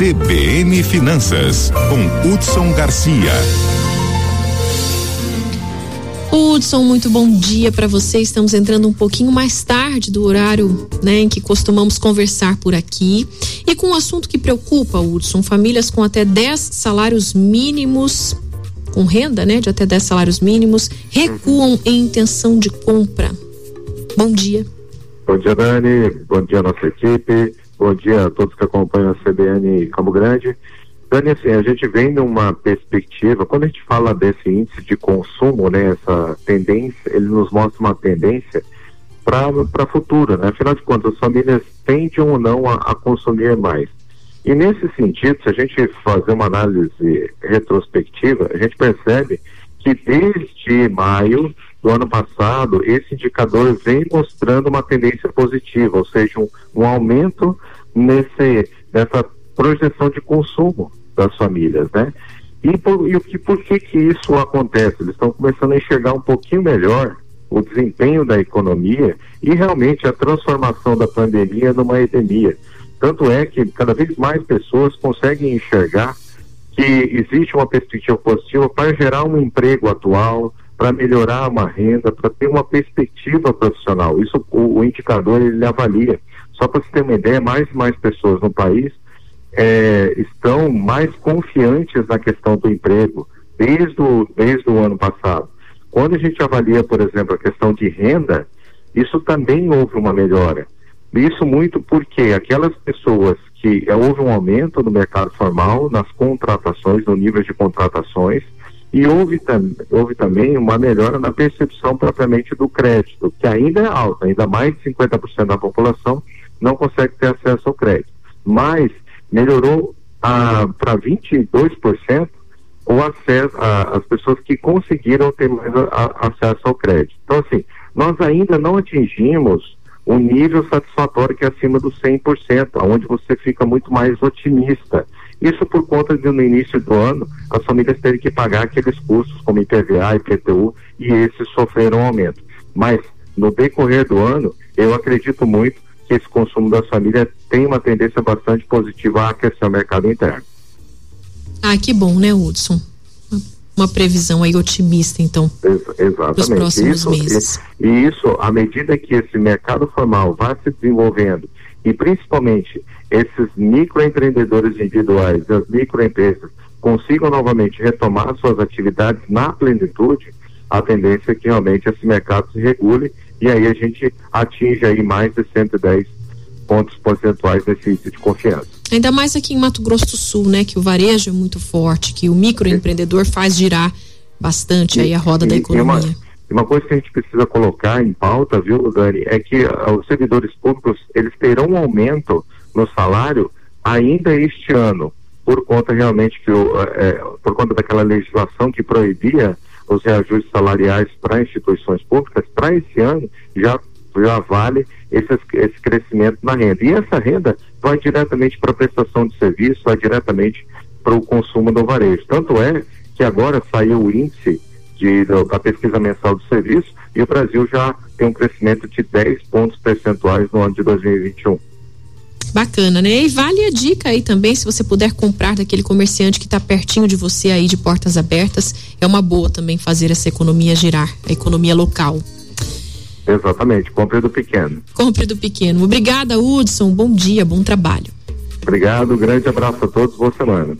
CBN Finanças, com Hudson Garcia. Hudson, muito bom dia para você. Estamos entrando um pouquinho mais tarde do horário né, em que costumamos conversar por aqui. E com um assunto que preocupa, Hudson, famílias com até 10 salários mínimos, com renda né, de até 10 salários mínimos, recuam em intenção de compra. Bom dia. Bom dia, Dani. Bom dia, nossa equipe. Bom dia a todos que acompanham a CBN Campo Grande. Dani, assim, a gente vem numa perspectiva, quando a gente fala desse índice de consumo, né, essa tendência, ele nos mostra uma tendência para futuro, né? Afinal de contas, as famílias tendem ou não a, a consumir mais. E nesse sentido, se a gente fazer uma análise retrospectiva, a gente percebe que desde maio do ano passado, esse indicador vem mostrando uma tendência positiva, ou seja, um, um aumento nesse, nessa projeção de consumo das famílias, né? E por, e que, por que que isso acontece? Eles estão começando a enxergar um pouquinho melhor o desempenho da economia e realmente a transformação da pandemia numa epidemia. Tanto é que cada vez mais pessoas conseguem enxergar que existe uma perspectiva positiva para gerar um emprego atual, para melhorar uma renda, para ter uma perspectiva profissional. Isso o, o indicador ele avalia. Só para você ter uma ideia, mais e mais pessoas no país é, estão mais confiantes na questão do emprego desde o, desde o ano passado. Quando a gente avalia, por exemplo, a questão de renda, isso também houve uma melhora. Isso muito porque aquelas pessoas que é, houve um aumento no mercado formal, nas contratações, no nível de contratações, e houve, tam, houve também uma melhora na percepção propriamente do crédito, que ainda é alta, ainda mais de 50% da população não consegue ter acesso ao crédito. Mas melhorou ah, para 22% o acesso, ah, as pessoas que conseguiram ter mais a, a, acesso ao crédito. Então, assim, nós ainda não atingimos o nível satisfatório que é acima dos 100%, onde você fica muito mais otimista. Isso por conta de no início do ano as famílias terem que pagar aqueles custos como IPVA, IPTU e esses sofreram aumento. Mas no decorrer do ano, eu acredito muito que esse consumo das famílias tem uma tendência bastante positiva a aquecer o mercado interno. Ah, que bom, né, Hudson? Uma previsão aí otimista, então, Ex exatamente. próximos isso, meses. E, e isso, à medida que esse mercado formal vai se desenvolvendo, e principalmente esses microempreendedores individuais, as microempresas, consigam novamente retomar suas atividades na plenitude, a tendência é que realmente esse mercado se regule e aí a gente atinge aí mais de 110 pontos percentuais desse índice de confiança. Ainda mais aqui em Mato Grosso do Sul, né? Que o varejo é muito forte, que o microempreendedor faz girar bastante e, aí a roda e, da economia. E uma, uma, coisa que a gente precisa colocar em pauta, viu, Dani, é que uh, os servidores públicos, eles terão um aumento no salário ainda este ano, por conta realmente que, o, é, por conta daquela legislação que proibia os reajustes salariais para instituições públicas, para esse ano já, já vale esse, esse crescimento na renda. E essa renda vai diretamente para a prestação de serviço, vai diretamente para o consumo do varejo. Tanto é que agora saiu o índice de, da pesquisa mensal do serviço e o Brasil já tem um crescimento de 10 pontos percentuais no ano de 2021. Bacana, né? E vale a dica aí também, se você puder comprar daquele comerciante que está pertinho de você aí de portas abertas, é uma boa também fazer essa economia girar, a economia local. Exatamente, compre do pequeno. Compre do pequeno. Obrigada, Hudson. Bom dia, bom trabalho. Obrigado, grande abraço a todos, boa semana.